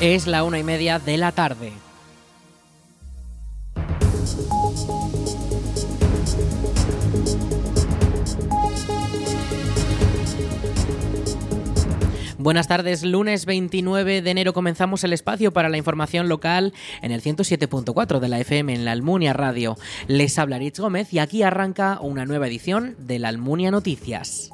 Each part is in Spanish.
Es la una y media de la tarde. Buenas tardes, lunes 29 de enero comenzamos el espacio para la información local en el 107.4 de la FM en la Almunia Radio. Les habla Rich Gómez y aquí arranca una nueva edición de la Almunia Noticias.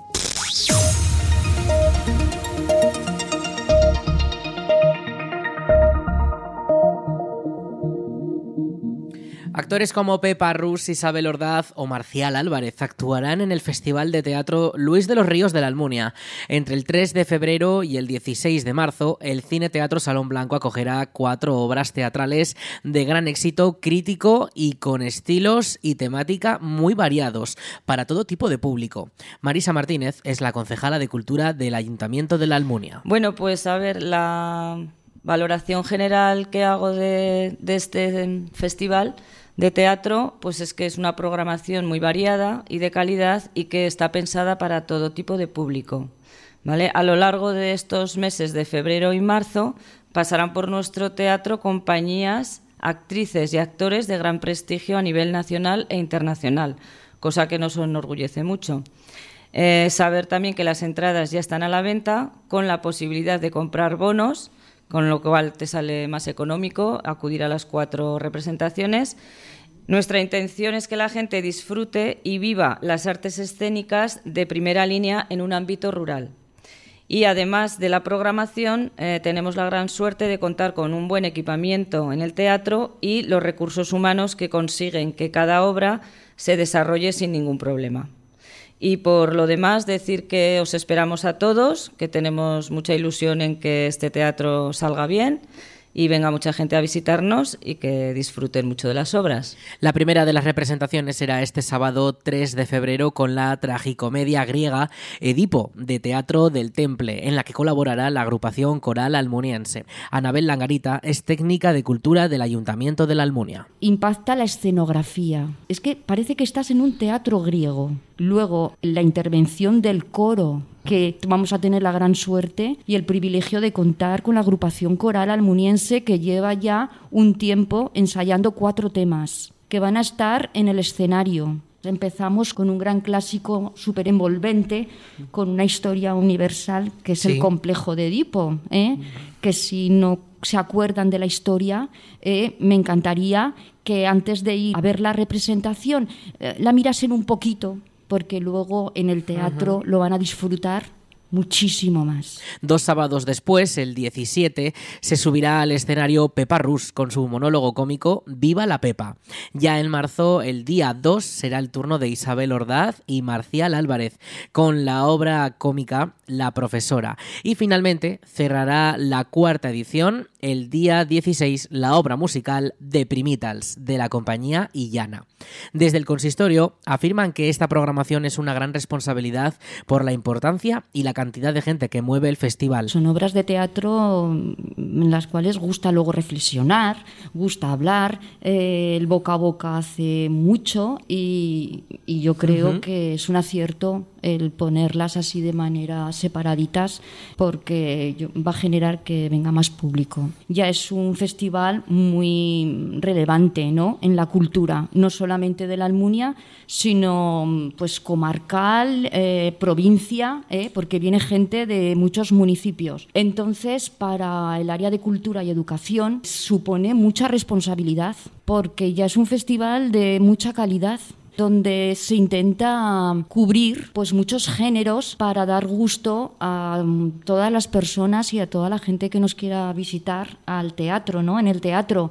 Actores como Pepa Rus, Isabel Ordaz o Marcial Álvarez actuarán en el Festival de Teatro Luis de los Ríos de la Almunia. Entre el 3 de febrero y el 16 de marzo, el Cine Teatro Salón Blanco acogerá cuatro obras teatrales de gran éxito crítico y con estilos y temática muy variados para todo tipo de público. Marisa Martínez es la concejala de Cultura del Ayuntamiento de la Almunia. Bueno, pues a ver, la valoración general que hago de, de este festival de teatro, pues es que es una programación muy variada y de calidad y que está pensada para todo tipo de público. ¿vale? A lo largo de estos meses de febrero y marzo pasarán por nuestro teatro compañías, actrices y actores de gran prestigio a nivel nacional e internacional, cosa que nos enorgullece mucho. Eh, saber también que las entradas ya están a la venta con la posibilidad de comprar bonos con lo cual te sale más económico acudir a las cuatro representaciones. Nuestra intención es que la gente disfrute y viva las artes escénicas de primera línea en un ámbito rural. Y además de la programación, eh, tenemos la gran suerte de contar con un buen equipamiento en el teatro y los recursos humanos que consiguen que cada obra se desarrolle sin ningún problema. Y por lo demás, decir que os esperamos a todos, que tenemos mucha ilusión en que este teatro salga bien y venga mucha gente a visitarnos y que disfruten mucho de las obras. La primera de las representaciones será este sábado 3 de febrero con la tragicomedia griega Edipo de Teatro del Temple, en la que colaborará la agrupación coral almuniense. Anabel Langarita es técnica de cultura del Ayuntamiento de la Almunia. Impacta la escenografía. Es que parece que estás en un teatro griego. Luego, la intervención del coro que vamos a tener la gran suerte y el privilegio de contar con la agrupación coral almuniense que lleva ya un tiempo ensayando cuatro temas que van a estar en el escenario. Empezamos con un gran clásico súper envolvente, con una historia universal que es el complejo de Edipo, ¿eh? que si no se acuerdan de la historia, eh, me encantaría que antes de ir a ver la representación eh, la mirasen un poquito, porque luego en el teatro lo van a disfrutar muchísimo más. Dos sábados después, el 17, se subirá al escenario Pepa Rus con su monólogo cómico Viva la Pepa. Ya en marzo, el día 2, será el turno de Isabel Ordaz y Marcial Álvarez con la obra cómica La Profesora. Y finalmente cerrará la cuarta edición el día 16 la obra musical de Primitals de la compañía Illana. Desde el consistorio afirman que esta programación es una gran responsabilidad por la importancia y la cantidad de gente que mueve el festival. Son obras de teatro en las cuales gusta luego reflexionar, gusta hablar, eh, el boca a boca hace mucho y, yo creo que es un acierto el ponerlas así de manera separaditas porque va a generar que venga más público. Ya es un festival muy relevante ¿no? en la cultura, no solamente de la Almunia, sino pues comarcal, eh, provincia, ¿eh? porque viene gente de muchos municipios. Entonces, para el área de cultura y educación supone mucha responsabilidad porque ya es un festival de mucha calidad donde se intenta cubrir pues muchos géneros para dar gusto a mm, todas las personas y a toda la gente que nos quiera visitar al teatro, ¿no? En el teatro.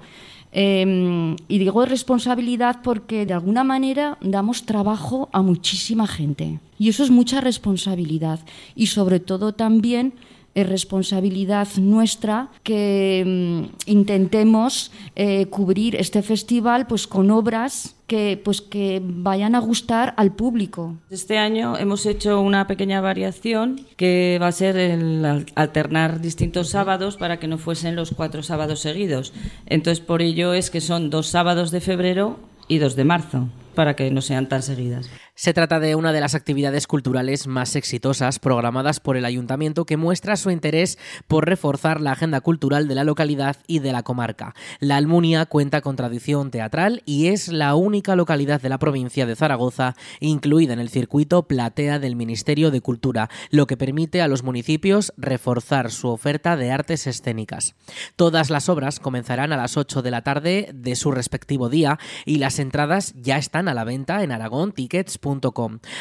Em, y digo responsabilidad porque de alguna manera damos trabajo a muchísima gente. Y eso es mucha responsabilidad. Y sobre todo también es responsabilidad nuestra que mm, intentemos eh, cubrir este festival pues con obras que pues que vayan a gustar al público. Este año hemos hecho una pequeña variación que va a ser el alternar distintos sábados para que no fuesen los cuatro sábados seguidos. Entonces por ello es que son dos sábados de febrero y dos de marzo para que no sean tan seguidas. Se trata de una de las actividades culturales más exitosas programadas por el ayuntamiento que muestra su interés por reforzar la agenda cultural de la localidad y de la comarca. La Almunia cuenta con tradición teatral y es la única localidad de la provincia de Zaragoza incluida en el circuito Platea del Ministerio de Cultura, lo que permite a los municipios reforzar su oferta de artes escénicas. Todas las obras comenzarán a las 8 de la tarde de su respectivo día y las entradas ya están a la venta en Aragón Tickets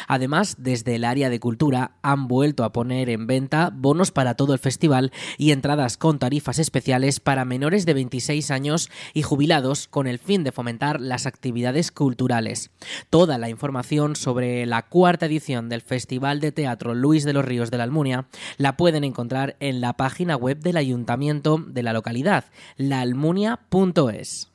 Además, desde el área de cultura han vuelto a poner en venta bonos para todo el festival y entradas con tarifas especiales para menores de 26 años y jubilados con el fin de fomentar las actividades culturales. Toda la información sobre la cuarta edición del Festival de Teatro Luis de los Ríos de la Almunia la pueden encontrar en la página web del ayuntamiento de la localidad, laalmunia.es.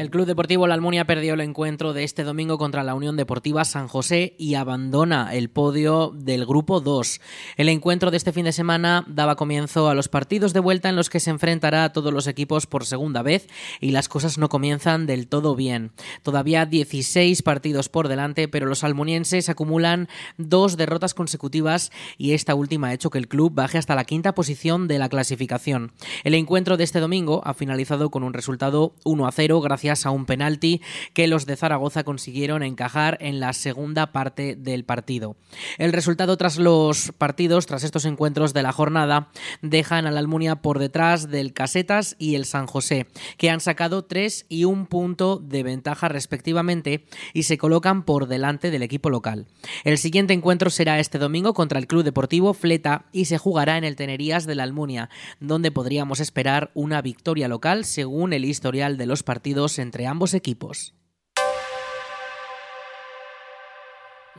El Club Deportivo La Almunia perdió el encuentro de este domingo contra la Unión Deportiva San José y abandona el podio del Grupo 2. El encuentro de este fin de semana daba comienzo a los partidos de vuelta en los que se enfrentará a todos los equipos por segunda vez y las cosas no comienzan del todo bien. Todavía 16 partidos por delante, pero los almunienses acumulan dos derrotas consecutivas y esta última ha hecho que el club baje hasta la quinta posición de la clasificación. El encuentro de este domingo ha finalizado con un resultado 1 a 0 gracias a un penalti que los de Zaragoza consiguieron encajar en la segunda parte del partido. El resultado tras los partidos, tras estos encuentros de la jornada, dejan a la Almunia por detrás del Casetas y el San José, que han sacado tres y un punto de ventaja respectivamente y se colocan por delante del equipo local. El siguiente encuentro será este domingo contra el Club Deportivo Fleta y se jugará en el Tenerías de la Almunia, donde podríamos esperar una victoria local según el historial de los partidos entre ambos equipos.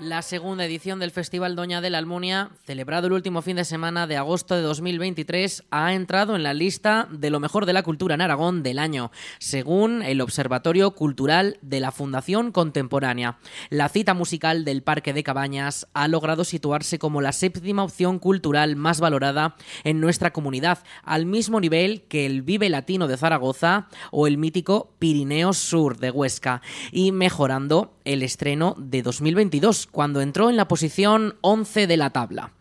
La segunda edición del Festival Doña de la Almunia, celebrado el último fin de semana de agosto de 2023, ha entrado en la lista de lo mejor de la cultura en Aragón del año, según el Observatorio Cultural de la Fundación Contemporánea. La cita musical del Parque de Cabañas ha logrado situarse como la séptima opción cultural más valorada en nuestra comunidad, al mismo nivel que el Vive Latino de Zaragoza o el mítico Pirineo Sur de Huesca, y mejorando el estreno de 2022 cuando entró en la posición 11 de la tabla.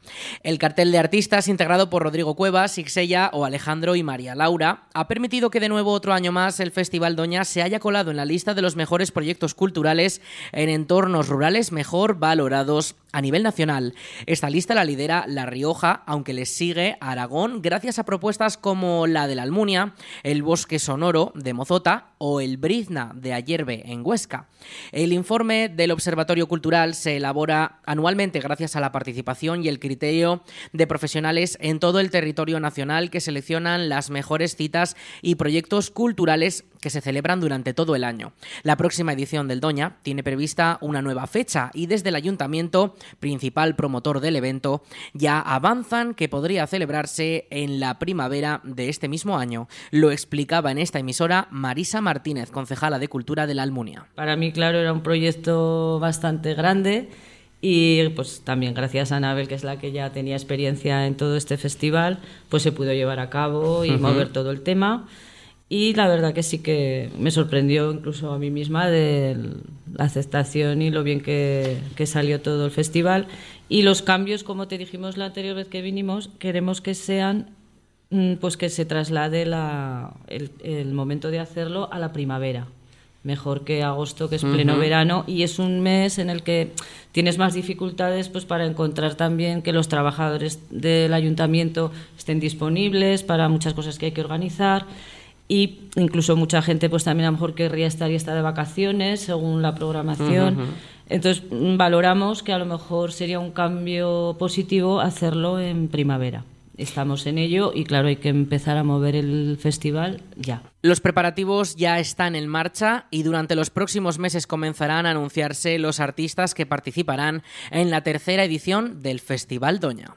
El cartel de artistas integrado por Rodrigo Cuevas, Ixella o Alejandro y María Laura ha permitido que de nuevo otro año más el Festival Doña se haya colado en la lista de los mejores proyectos culturales en entornos rurales mejor valorados a nivel nacional. Esta lista la lidera La Rioja, aunque le sigue Aragón gracias a propuestas como la de la Almunia, el Bosque Sonoro de Mozota o el Brizna de Ayerbe en Huesca. El informe del Observatorio Cultural se elabora anualmente gracias a la participación y el criterio de profesionales en todo el territorio nacional que seleccionan las mejores citas y proyectos culturales que se celebran durante todo el año. La próxima edición del Doña tiene prevista una nueva fecha y desde el ayuntamiento, principal promotor del evento, ya avanzan que podría celebrarse en la primavera de este mismo año. Lo explicaba en esta emisora Marisa Martínez, concejala de Cultura de la Almunia. Para mí, claro, era un proyecto bastante grande y pues también gracias a Anabel, que es la que ya tenía experiencia en todo este festival, pues se pudo llevar a cabo y mover todo el tema. Y la verdad que sí que me sorprendió incluso a mí misma de la aceptación y lo bien que, que, salió todo el festival. Y los cambios, como te dijimos la anterior vez que vinimos, queremos que sean, mm, pues que se traslade la, el, el momento de hacerlo a la primavera. Mejor que agosto, que es pleno verano, y es un mes en el que tienes más dificultades pues para encontrar también que los trabajadores del ayuntamiento estén disponibles para muchas cosas que hay que organizar y incluso mucha gente pues también a lo mejor querría estar y estar de vacaciones según la programación. Entonces mm, valoramos que a lo mejor sería un cambio positivo hacerlo en primavera. Estamos en ello y claro, hay que empezar a mover el festival ya. Los preparativos ya están en marcha y durante los próximos meses comenzarán a anunciarse los artistas que participarán en la tercera edición del Festival Doña.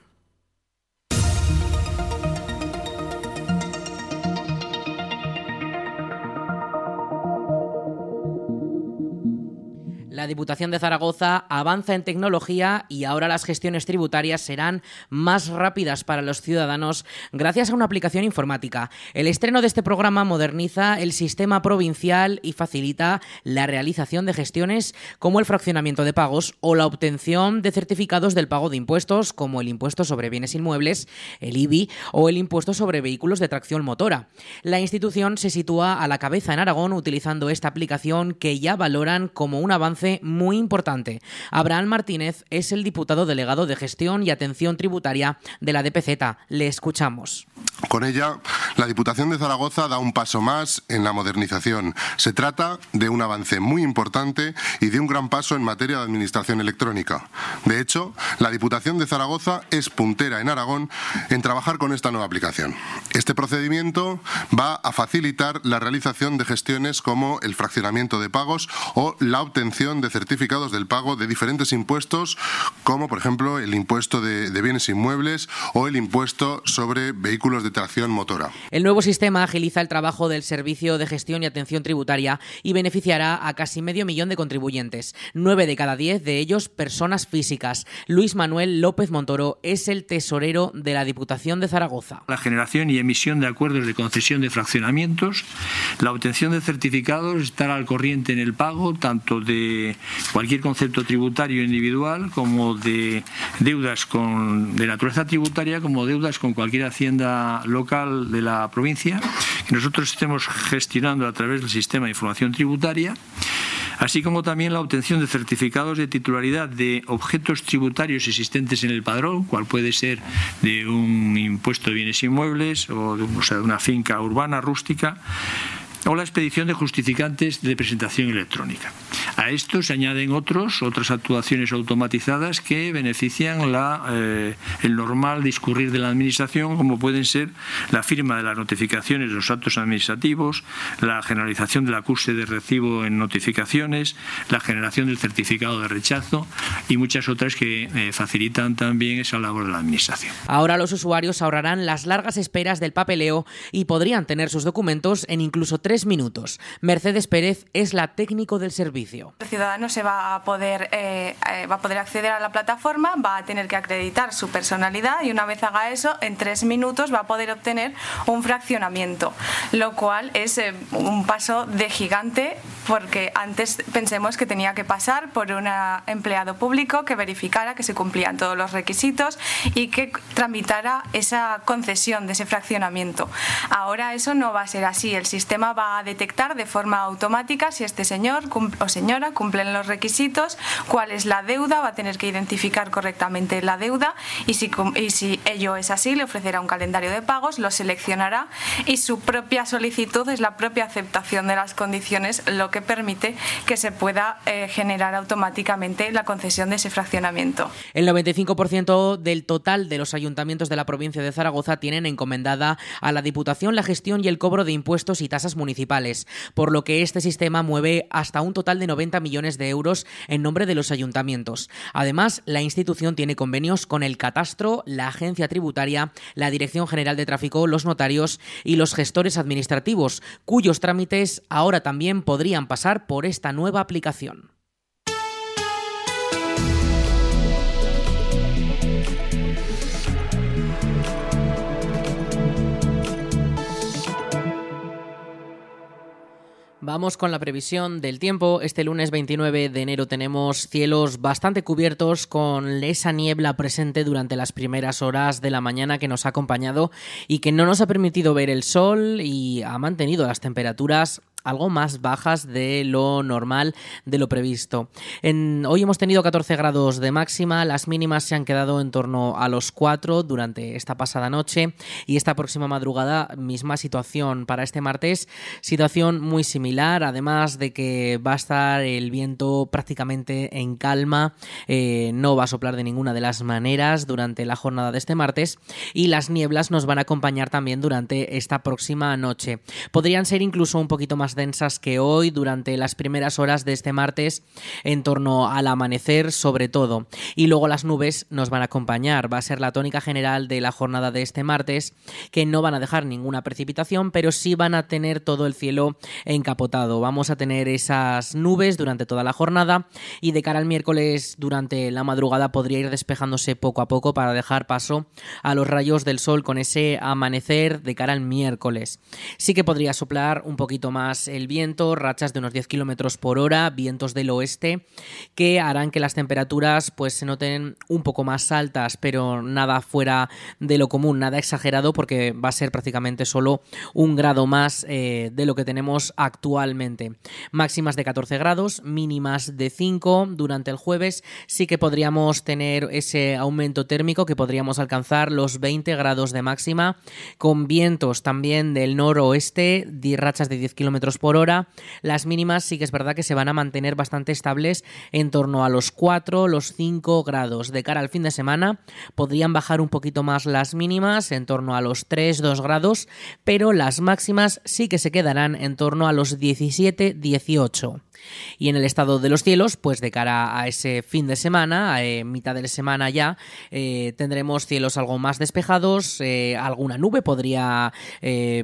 La Diputación de Zaragoza avanza en tecnología y ahora las gestiones tributarias serán más rápidas para los ciudadanos gracias a una aplicación informática. El estreno de este programa moderniza el sistema provincial y facilita la realización de gestiones como el fraccionamiento de pagos o la obtención de certificados del pago de impuestos como el impuesto sobre bienes inmuebles, el IBI o el impuesto sobre vehículos de tracción motora. La institución se sitúa a la cabeza en Aragón utilizando esta aplicación que ya valoran como un avance muy importante. Abraham Martínez es el diputado delegado de Gestión y Atención Tributaria de la DPZ. Le escuchamos. Con ella, la Diputación de Zaragoza da un paso más en la modernización. Se trata de un avance muy importante y de un gran paso en materia de administración electrónica. De hecho, la Diputación de Zaragoza es puntera en Aragón en trabajar con esta nueva aplicación. Este procedimiento va a facilitar la realización de gestiones como el fraccionamiento de pagos o la obtención de certificados del pago de diferentes impuestos, como por ejemplo el impuesto de, de bienes inmuebles o el impuesto sobre vehículos de tracción motora. El nuevo sistema agiliza el trabajo del Servicio de Gestión y Atención Tributaria y beneficiará a casi medio millón de contribuyentes, nueve de cada diez de ellos personas físicas. Luis Manuel López Montoro es el tesorero de la Diputación de Zaragoza. La generación y emisión de acuerdos de concesión de fraccionamientos, la obtención de certificados, estar al corriente en el pago tanto de cualquier concepto tributario individual como de deudas con, de naturaleza tributaria como deudas con cualquier hacienda local de la provincia que nosotros estemos gestionando a través del sistema de información tributaria así como también la obtención de certificados de titularidad de objetos tributarios existentes en el padrón, cual puede ser de un impuesto de bienes inmuebles o de, una finca urbana rústica o la expedición de justificantes de presentación electrónica. A esto se añaden otros, otras actuaciones automatizadas que benefician eh, el normal discurrir de la Administración, como pueden ser la firma de las notificaciones de los actos administrativos, la generalización del acuse de recibo en notificaciones, la generación del certificado de rechazo y muchas otras que eh, facilitan también esa labor de la Administración. Ahora los usuarios ahorrarán las largas esperas del papeleo y podrían tener sus documentos en incluso tres minutos. Mercedes Pérez es la técnico del servicio. El ciudadano se va a poder eh, eh, va a poder acceder a la plataforma, va a tener que acreditar su personalidad y una vez haga eso, en tres minutos va a poder obtener un fraccionamiento, lo cual es eh, un paso de gigante porque antes pensemos que tenía que pasar por un empleado público que verificara que se cumplían todos los requisitos y que tramitara esa concesión de ese fraccionamiento. Ahora eso no va a ser así, el sistema va a detectar de forma automática si este señor o señora cumplen los requisitos, cuál es la deuda, va a tener que identificar correctamente la deuda y si, y si ello es así, le ofrecerá un calendario de pagos, lo seleccionará y su propia solicitud es la propia aceptación de las condiciones, lo que permite que se pueda eh, generar automáticamente la concesión de ese fraccionamiento. El 95% del total de los ayuntamientos de la provincia de Zaragoza tienen encomendada a la Diputación la gestión y el cobro de impuestos y tasas municipales, por lo que este sistema mueve hasta un total de 90 millones de euros en nombre de los ayuntamientos. Además, la institución tiene convenios con el Catastro, la Agencia Tributaria, la Dirección General de Tráfico, los notarios y los gestores administrativos, cuyos trámites ahora también podrían pasar por esta nueva aplicación. Vamos con la previsión del tiempo. Este lunes 29 de enero tenemos cielos bastante cubiertos con esa niebla presente durante las primeras horas de la mañana que nos ha acompañado y que no nos ha permitido ver el sol y ha mantenido las temperaturas algo más bajas de lo normal, de lo previsto. Hoy hemos tenido 14 grados de máxima, las mínimas se han quedado en torno a los 4 durante esta pasada noche y esta próxima madrugada misma situación para este martes, situación muy similar, además de que va a estar el viento prácticamente en calma, eh, no va a soplar de ninguna de las maneras durante la jornada de este martes y las nieblas nos van a acompañar también durante esta próxima noche. Podrían ser incluso un poquito más densas que hoy durante las primeras horas de este martes en torno al amanecer sobre todo. Y luego las nubes nos van a acompañar. Va a ser la tónica general de la jornada de este martes que no van a dejar ninguna precipitación pero sí van a tener todo el cielo encapotado. Vamos a tener esas nubes durante toda la jornada y de cara al miércoles durante la madrugada podría ir despejándose poco a poco para dejar paso a los rayos del sol con ese amanecer de cara al miércoles. Sí que podría soplar un poquito más el viento, rachas de unos 10 kilómetros por hora, vientos del oeste, que harán que las temperaturas pues se noten un poco más altas, pero nada fuera de lo común, nada exagerado, porque va a ser prácticamente solo un grado más eh, de lo que tenemos actualmente. Máximas de 14 grados, mínimas de 5 durante el jueves. Sí que podríamos tener ese aumento térmico que podríamos alcanzar los 20 grados de máxima, con vientos también del noroeste, rachas de 10 kilómetros por hora. Las mínimas sí que es verdad que se van a mantener bastante estables en torno a los 4, los 5 grados. De cara al fin de semana podrían bajar un poquito más las mínimas, en torno a los 3, 2 grados, pero las máximas sí que se quedarán en torno a los 17, 18. Y en el estado de los cielos, pues de cara a ese fin de semana, a eh, mitad de la semana ya, eh, tendremos cielos algo más despejados, eh, alguna nube podría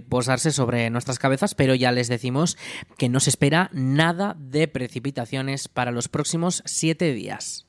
posarse sobre nuestras cabezas, pero ya les decimos que no se espera nada de precipitaciones para los próximos siete días.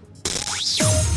Tchau.